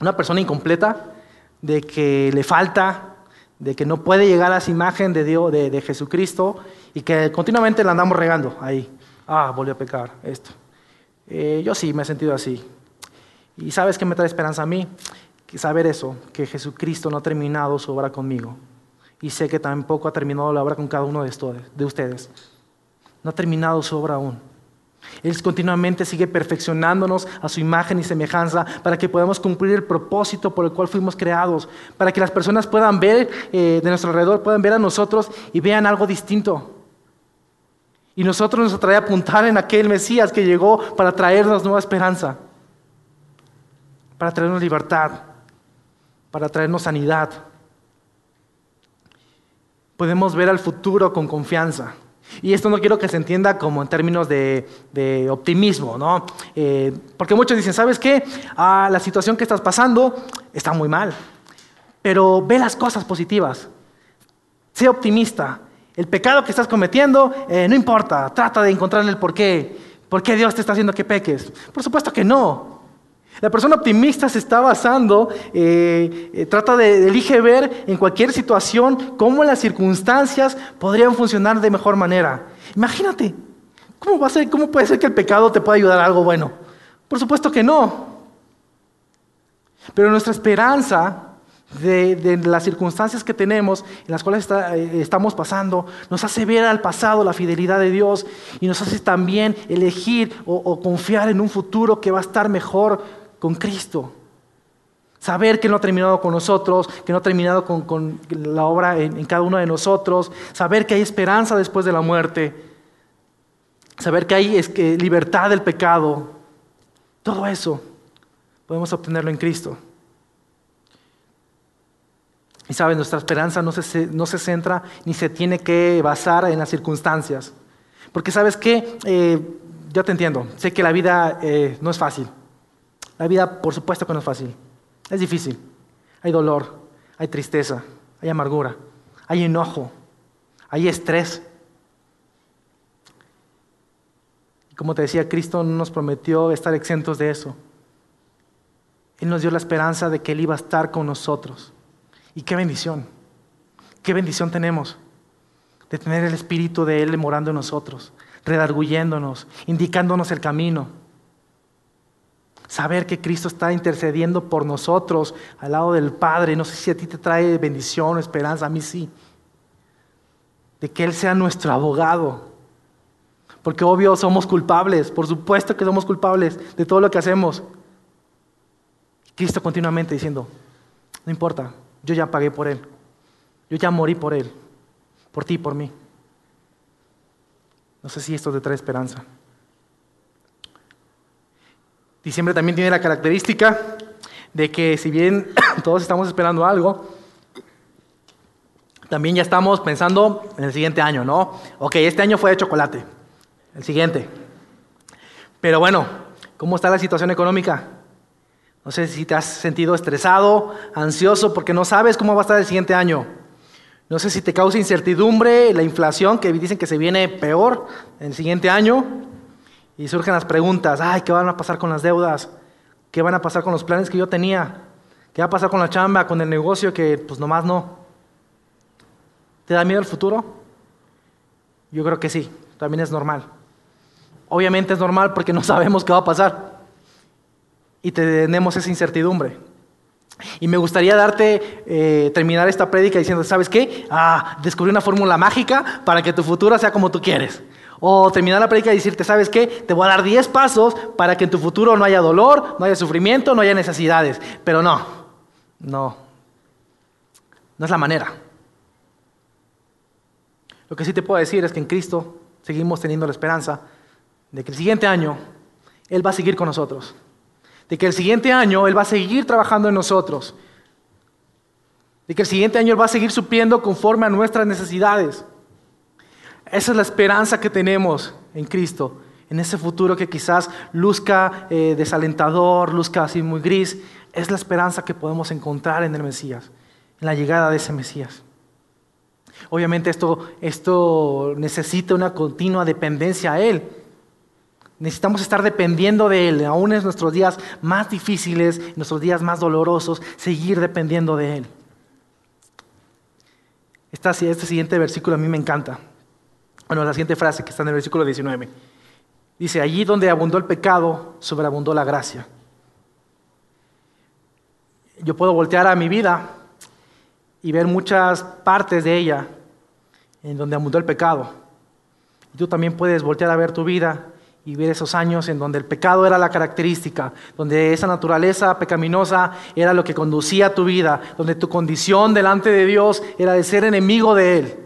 A: una persona incompleta, de que le falta, de que no puede llegar a esa imagen de Dios, de, Jesucristo, y que continuamente la andamos regando ahí. Ah, volvió a pecar, esto. Eh, yo sí me he sentido así. ¿Y sabes qué me trae esperanza a mí? Que saber eso, que Jesucristo no ha terminado su obra conmigo. Y sé que tampoco ha terminado la obra con cada uno de ustedes. No ha terminado su obra aún. Él continuamente sigue perfeccionándonos a su imagen y semejanza para que podamos cumplir el propósito por el cual fuimos creados, para que las personas puedan ver eh, de nuestro alrededor, puedan ver a nosotros y vean algo distinto. Y nosotros nos trae a apuntar en aquel Mesías que llegó para traernos nueva esperanza, para traernos libertad, para traernos sanidad. Podemos ver al futuro con confianza. Y esto no quiero que se entienda como en términos de, optimismo, ¿no? Eh, porque muchos dicen, ¿sabes qué? Ah, la situación que estás pasando está muy mal, pero ve las cosas positivas. Sé optimista. El pecado que estás cometiendo, eh, no importa, trata de encontrar el porqué. ¿Por qué Dios te está haciendo que peques? Por supuesto que no. La persona optimista se está basando, eh, eh, trata de, elige ver en cualquier situación cómo las circunstancias podrían funcionar de mejor manera. Imagínate, ¿cómo, va a ser, ¿cómo puede ser que el pecado te pueda ayudar a algo bueno? Por supuesto que no. Pero nuestra esperanza de, las circunstancias que tenemos, en las cuales eh, estamos pasando, nos hace ver al pasado la fidelidad de Dios y nos hace también elegir o confiar en un futuro que va a estar mejor con Cristo. Saber que no ha terminado con nosotros, que no ha terminado con, la obra en, cada uno de nosotros. Saber que hay esperanza después de la muerte. Saber que hay es que, libertad del pecado. Todo eso podemos obtenerlo en Cristo. Y saben, nuestra esperanza no se, no se centra ni se tiene que basar en las circunstancias. Porque sabes qué, eh, yo te entiendo, sé que la vida eh, no es fácil. La vida, por supuesto que no es fácil. Es difícil. Hay dolor, hay tristeza, hay amargura, hay enojo, hay estrés. Y como te decía, Cristo no nos prometió estar exentos de eso. Él nos dio la esperanza de que Él iba a estar con nosotros. Y qué bendición. Qué bendición tenemos de tener el Espíritu de Él morando en nosotros, redarguyéndonos, indicándonos el camino. Saber que Cristo está intercediendo por nosotros al lado del Padre. No sé si a ti te trae bendición o esperanza, a mí sí. De que Él sea nuestro abogado. Porque obvio somos culpables, por supuesto que somos culpables de todo lo que hacemos. Cristo continuamente diciendo, no importa, yo ya pagué por Él. Yo ya morí por Él, por ti y por mí. No sé si esto te trae esperanza. Diciembre también tiene la característica de que si bien todos estamos esperando algo, también ya estamos pensando en el siguiente año, ¿no? Ok, este año fue de chocolate, el siguiente. Pero bueno, ¿cómo está la situación económica? No sé si te has sentido estresado, ansioso, porque no sabes cómo va a estar el siguiente año. No sé si te causa incertidumbre la inflación, que dicen que se viene peor el siguiente año. Y surgen las preguntas, ay, ¿qué van a pasar con las deudas? ¿Qué van a pasar con los planes que yo tenía? ¿Qué va a pasar con la chamba, con el negocio que pues nomás no? ¿Te da miedo el futuro? Yo creo que sí, también es normal. Obviamente es normal porque no sabemos qué va a pasar. Y tenemos esa incertidumbre. Y me gustaría darte, eh, terminar esta prédica diciendo, ¿sabes qué? Ah, descubrí una fórmula mágica para que tu futuro sea como tú quieres. O terminar la prédica y decirte, ¿sabes qué? Te voy a dar 10 pasos para que en tu futuro no haya dolor, no haya sufrimiento, no haya necesidades. Pero no, no, no es la manera. Lo que sí te puedo decir es que en Cristo seguimos teniendo la esperanza de que el siguiente año Él va a seguir con nosotros de que el siguiente año Él va a seguir trabajando en nosotros, de que el siguiente año Él va a seguir supliendo conforme a nuestras necesidades. Esa es la esperanza que tenemos en Cristo, en ese futuro que quizás luzca eh, desalentador, luzca así muy gris. Es la esperanza que podemos encontrar en el Mesías, en la llegada de ese Mesías. Obviamente esto, esto necesita una continua dependencia a Él. Necesitamos estar dependiendo de Él, aún en nuestros días más difíciles, en nuestros días más dolorosos, seguir dependiendo de Él. Este siguiente versículo a mí me encanta. Bueno, la siguiente frase que está en el versículo 19. Dice, allí donde abundó el pecado, sobreabundó la gracia. Yo puedo voltear a mi vida y ver muchas partes de ella en donde abundó el pecado. Y tú también puedes voltear a ver tu vida y ver esos años en donde el pecado era la característica, donde esa naturaleza pecaminosa era lo que conducía a tu vida, donde tu condición delante de Dios era de ser enemigo de Él.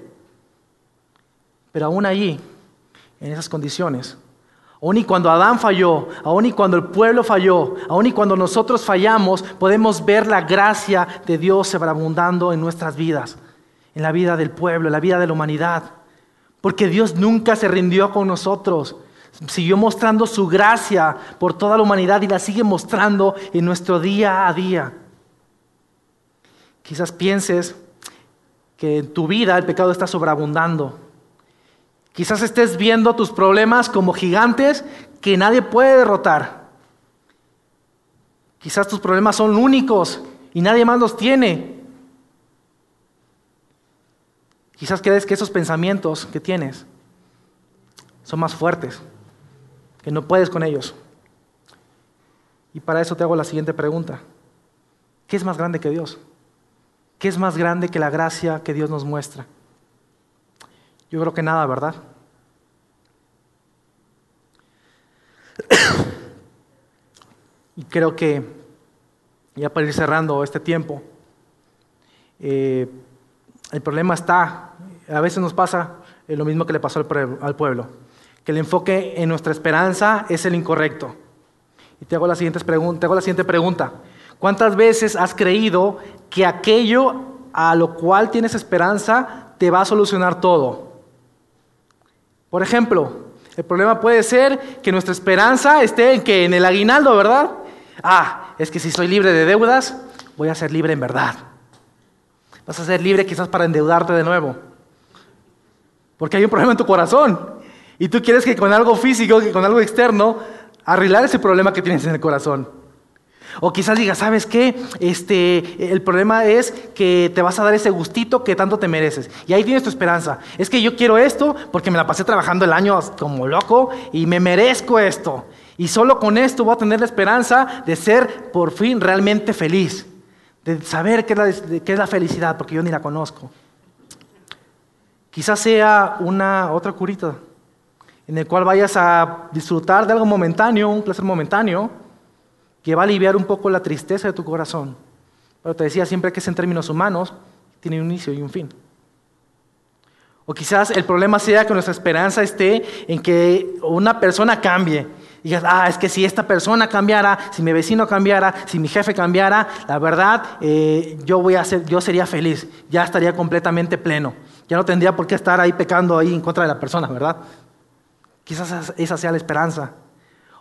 A: Pero aún allí, en esas condiciones, aún y cuando Adán falló, aún y cuando el pueblo falló, aún y cuando nosotros fallamos, podemos ver la gracia de Dios sobreabundando en nuestras vidas, en la vida del pueblo, en la vida de la humanidad. Porque Dios nunca se rindió con nosotros. Siguió mostrando su gracia por toda la humanidad y la sigue mostrando en nuestro día a día. Quizás pienses que en tu vida el pecado está sobreabundando. Quizás estés viendo tus problemas como gigantes que nadie puede derrotar. Quizás tus problemas son únicos y nadie más los tiene. Quizás crees que esos pensamientos que tienes son más fuertes que no puedes con ellos. Y para eso te hago la siguiente pregunta. ¿Qué es más grande que Dios? ¿Qué es más grande que la gracia que Dios nos muestra? Yo creo que nada, ¿verdad? y creo que, ya para ir cerrando este tiempo, eh, el problema está, a veces nos pasa lo mismo que le pasó al pueblo que el enfoque en nuestra esperanza es el incorrecto. Y te hago la siguiente, pregunta, te hago la siguiente pregunta. ¿Cuántas veces has creído que aquello a lo cual tienes esperanza te va a solucionar todo? Por ejemplo, el problema puede ser que nuestra esperanza esté en que en el aguinaldo, ¿verdad? Ah, es que si soy libre de deudas, voy a ser libre en verdad. Vas a ser libre quizás para endeudarte de nuevo. Porque hay un problema en tu corazón. Y tú quieres que con algo físico, que con algo externo, arreglar ese problema que tienes en el corazón. O quizás digas, ¿sabes qué? Este, el problema es que te vas a dar ese gustito que tanto te mereces. Y ahí tienes tu esperanza. Es que yo quiero esto porque me la pasé trabajando el año como loco y me merezco esto. Y solo con esto voy a tener la esperanza de ser por fin realmente feliz. De saber qué es la, qué es la felicidad, porque yo ni la conozco. Quizás sea una otra curita en el cual vayas a disfrutar de algo momentáneo, un placer momentáneo, que va a aliviar un poco la tristeza de tu corazón. Pero te decía siempre que es en términos humanos, tiene un inicio y un fin. O quizás el problema sea que nuestra esperanza esté en que una persona cambie. Digas, ah, es que si esta persona cambiara, si mi vecino cambiara, si mi jefe cambiara, la verdad, eh, yo, voy a ser, yo sería feliz, ya estaría completamente pleno. Ya no tendría por qué estar ahí pecando ahí en contra de la persona, ¿verdad? Quizás esa sea la esperanza.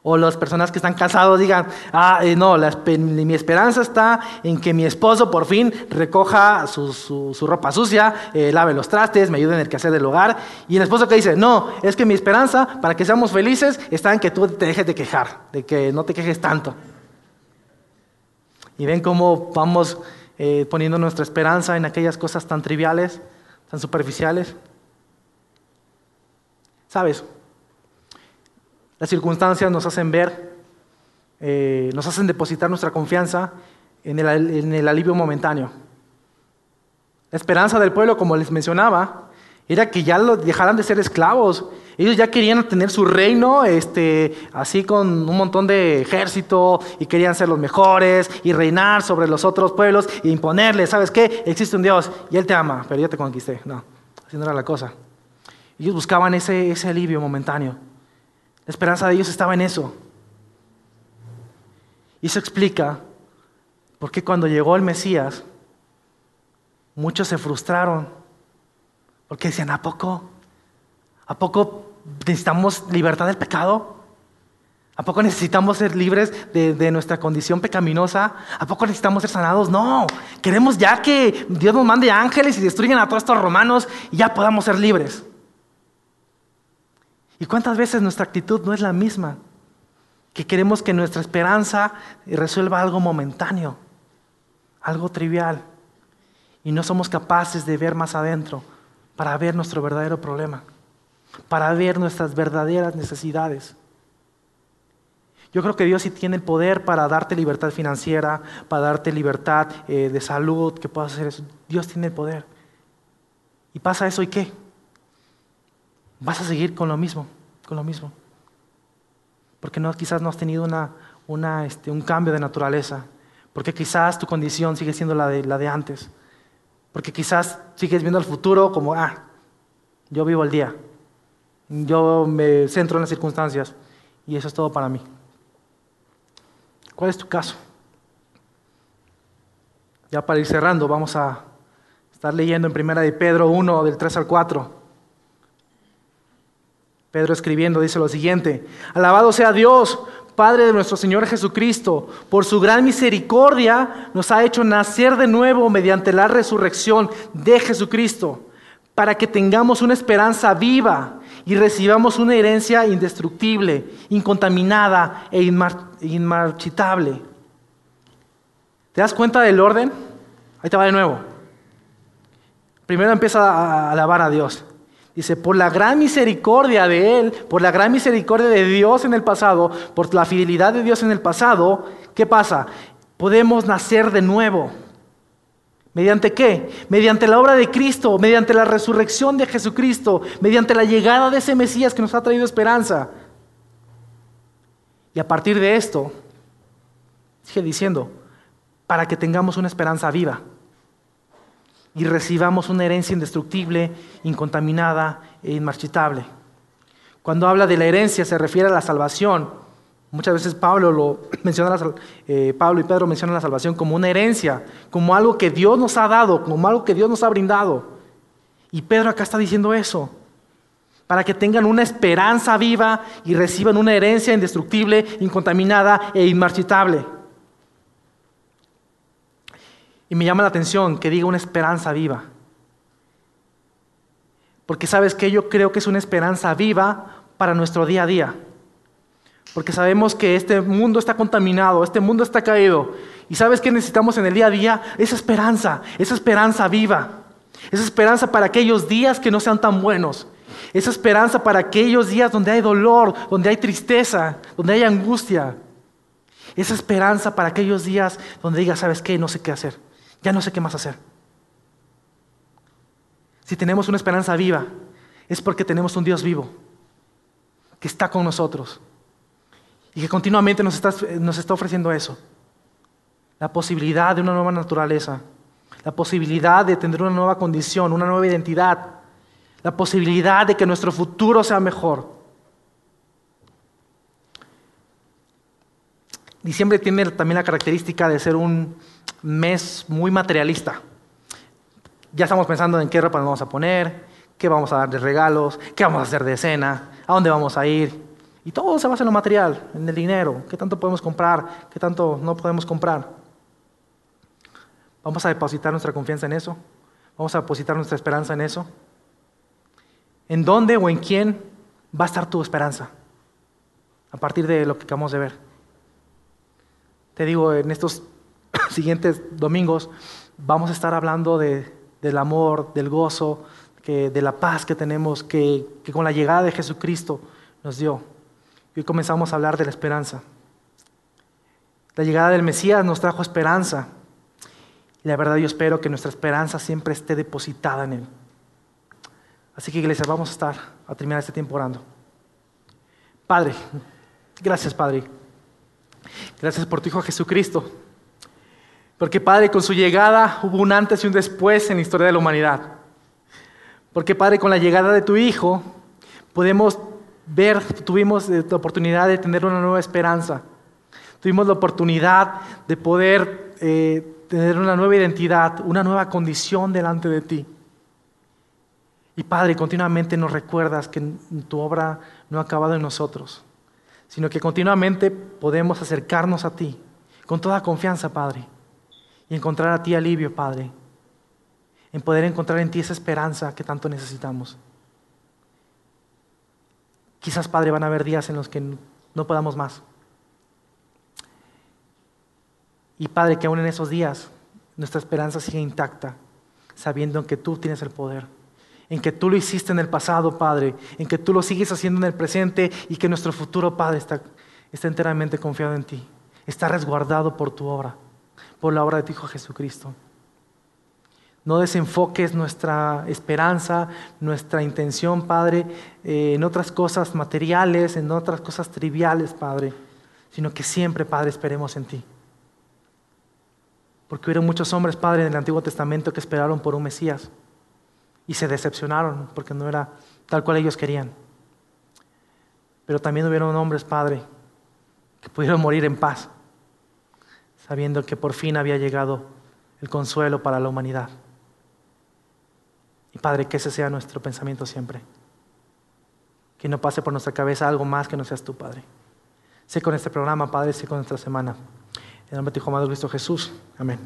A: O las personas que están casados digan, ah, eh, no, mi esperanza está en que mi esposo por fin recoja su, ropa sucia, eh, lave los trastes, me ayude en el quehacer del hogar. Y el esposo que dice, no, es que mi esperanza para que seamos felices está en que tú te dejes de quejar, de que no te quejes tanto. Y ven cómo vamos eh, poniendo nuestra esperanza en aquellas cosas tan triviales, tan superficiales. ¿Sabes? Las circunstancias nos hacen ver, eh, nos hacen depositar nuestra confianza en el, alivio momentáneo. La esperanza del pueblo, como les mencionaba, era que ya lo dejaran de ser esclavos. Ellos ya querían tener su reino, este, así con un montón de ejército, y querían ser los mejores, y reinar sobre los otros pueblos, e imponerles, ¿sabes qué? Existe un Dios, y Él te ama, pero yo te conquisté. No, así no era la cosa. Ellos buscaban ese alivio momentáneo. La esperanza de ellos estaba en eso. Y eso explica por qué cuando llegó el Mesías, muchos se frustraron. Porque decían, ¿a poco? ¿A poco necesitamos libertad del pecado? ¿A poco necesitamos ser libres de, de, nuestra condición pecaminosa? ¿A poco necesitamos ser sanados? No, queremos ya que Dios nos mande ángeles y destruyan a todos estos romanos y ya podamos ser libres. ¿Y cuántas veces nuestra actitud no es la misma? Que queremos que nuestra esperanza resuelva algo momentáneo, algo trivial, y no somos capaces de ver más adentro para ver nuestro verdadero problema, para ver nuestras verdaderas necesidades. Yo creo que Dios sí tiene el poder para darte libertad financiera, para darte libertad eh, de salud, que puedas hacer eso. Dios tiene el poder. Y pasa eso y qué? Vas a seguir con lo mismo, con lo mismo. Porque no, quizás no has tenido una, este, un cambio de naturaleza. Porque quizás tu condición sigue siendo la de, la de antes. Porque quizás sigues viendo el futuro como, ah, yo vivo el día. Yo me centro en las circunstancias. Y eso es todo para mí. ¿Cuál es tu caso? Ya para ir cerrando, vamos a estar leyendo en Primera de Pedro 1, del 3 al 4. Pedro escribiendo dice lo siguiente, alabado sea Dios, Padre de nuestro Señor Jesucristo, por su gran misericordia nos ha hecho nacer de nuevo mediante la resurrección de Jesucristo, para que tengamos una esperanza viva y recibamos una herencia indestructible, incontaminada e inmarchitable. ¿Te das cuenta del orden? Ahí te va de nuevo. Primero empieza a alabar a Dios. Dice, por la gran misericordia de Él, por la gran misericordia de Dios en el pasado, por la fidelidad de Dios en el pasado, ¿qué pasa? Podemos nacer de nuevo. ¿Mediante qué? Mediante la obra de Cristo, mediante la resurrección de Jesucristo, mediante la llegada de ese Mesías que nos ha traído esperanza. Y a partir de esto, sigue diciendo, para que tengamos una esperanza viva y recibamos una herencia indestructible, incontaminada e inmarchitable. Cuando habla de la herencia se refiere a la salvación. Muchas veces Pablo, lo menciona, eh, Pablo y Pedro mencionan la salvación como una herencia, como algo que Dios nos ha dado, como algo que Dios nos ha brindado. Y Pedro acá está diciendo eso, para que tengan una esperanza viva y reciban una herencia indestructible, incontaminada e inmarchitable. Y me llama la atención que diga una esperanza viva. Porque sabes que yo creo que es una esperanza viva para nuestro día a día. Porque sabemos que este mundo está contaminado, este mundo está caído. Y sabes que necesitamos en el día a día esa esperanza, esa esperanza viva. Esa esperanza para aquellos días que no sean tan buenos. Esa esperanza para aquellos días donde hay dolor, donde hay tristeza, donde hay angustia. Esa esperanza para aquellos días donde digas, ¿sabes qué? No sé qué hacer. Ya no sé qué más hacer. Si tenemos una esperanza viva, es porque tenemos un Dios vivo que está con nosotros y que continuamente nos está, nos está ofreciendo eso. La posibilidad de una nueva naturaleza, la posibilidad de tener una nueva condición, una nueva identidad, la posibilidad de que nuestro futuro sea mejor. Diciembre tiene también la característica de ser un mes muy materialista. Ya estamos pensando en qué ropa nos vamos a poner, qué vamos a dar de regalos, qué vamos a hacer de cena, a dónde vamos a ir. Y todo se basa en lo material, en el dinero, qué tanto podemos comprar, qué tanto no podemos comprar. Vamos a depositar nuestra confianza en eso. Vamos a depositar nuestra esperanza en eso. ¿En dónde o en quién va a estar tu esperanza? A partir de lo que acabamos de ver. Te digo, en estos siguientes domingos vamos a estar hablando del amor, del gozo, de la paz que tenemos, que, que con la llegada de Jesucristo nos dio. Hoy comenzamos a hablar de la esperanza. La llegada del Mesías nos trajo esperanza. Y la verdad yo espero que nuestra esperanza siempre esté depositada en Él. Así que iglesia, vamos a estar a terminar este tiempo orando. Padre, gracias Padre. Gracias por tu Hijo Jesucristo. Porque Padre, con su llegada hubo un antes y un después en la historia de la humanidad. Porque Padre, con la llegada de tu Hijo podemos ver, tuvimos la oportunidad de tener una nueva esperanza. Tuvimos la oportunidad de poder eh, tener una nueva identidad, una nueva condición delante de ti. Y Padre, continuamente nos recuerdas que tu obra no ha acabado en nosotros, sino que continuamente podemos acercarnos a ti con toda confianza, Padre, y encontrar a ti alivio, Padre, en poder encontrar en ti esa esperanza que tanto necesitamos. Quizás, Padre, van a haber días en los que no podamos más. Y Padre, que aún en esos días nuestra esperanza siga intacta, sabiendo que tú tienes el poder, en que tú lo hiciste en el pasado, Padre, en que tú lo sigues haciendo en el presente y que nuestro futuro, Padre, está enteramente confiado en ti, está resguardado por tu obra, por la obra de tu Hijo Jesucristo. No desenfoques nuestra esperanza, nuestra intención, Padre, eh, en otras cosas materiales, en otras cosas triviales, Padre, sino que siempre, Padre, esperemos en ti. Porque hubieron muchos hombres, Padre, en el Antiguo Testamento que esperaron por un Mesías y se decepcionaron porque no era tal cual ellos querían. Pero también hubieron hombres, Padre, que pudieron morir en paz, sabiendo que por fin había llegado el consuelo para la humanidad. Y Padre, que ese sea nuestro pensamiento siempre. Que no pase por nuestra cabeza algo más que no seas tú, Padre. Sé con este programa, Padre, sé con esta semana. En el nombre de Hijo Cristo Jesús. Amén.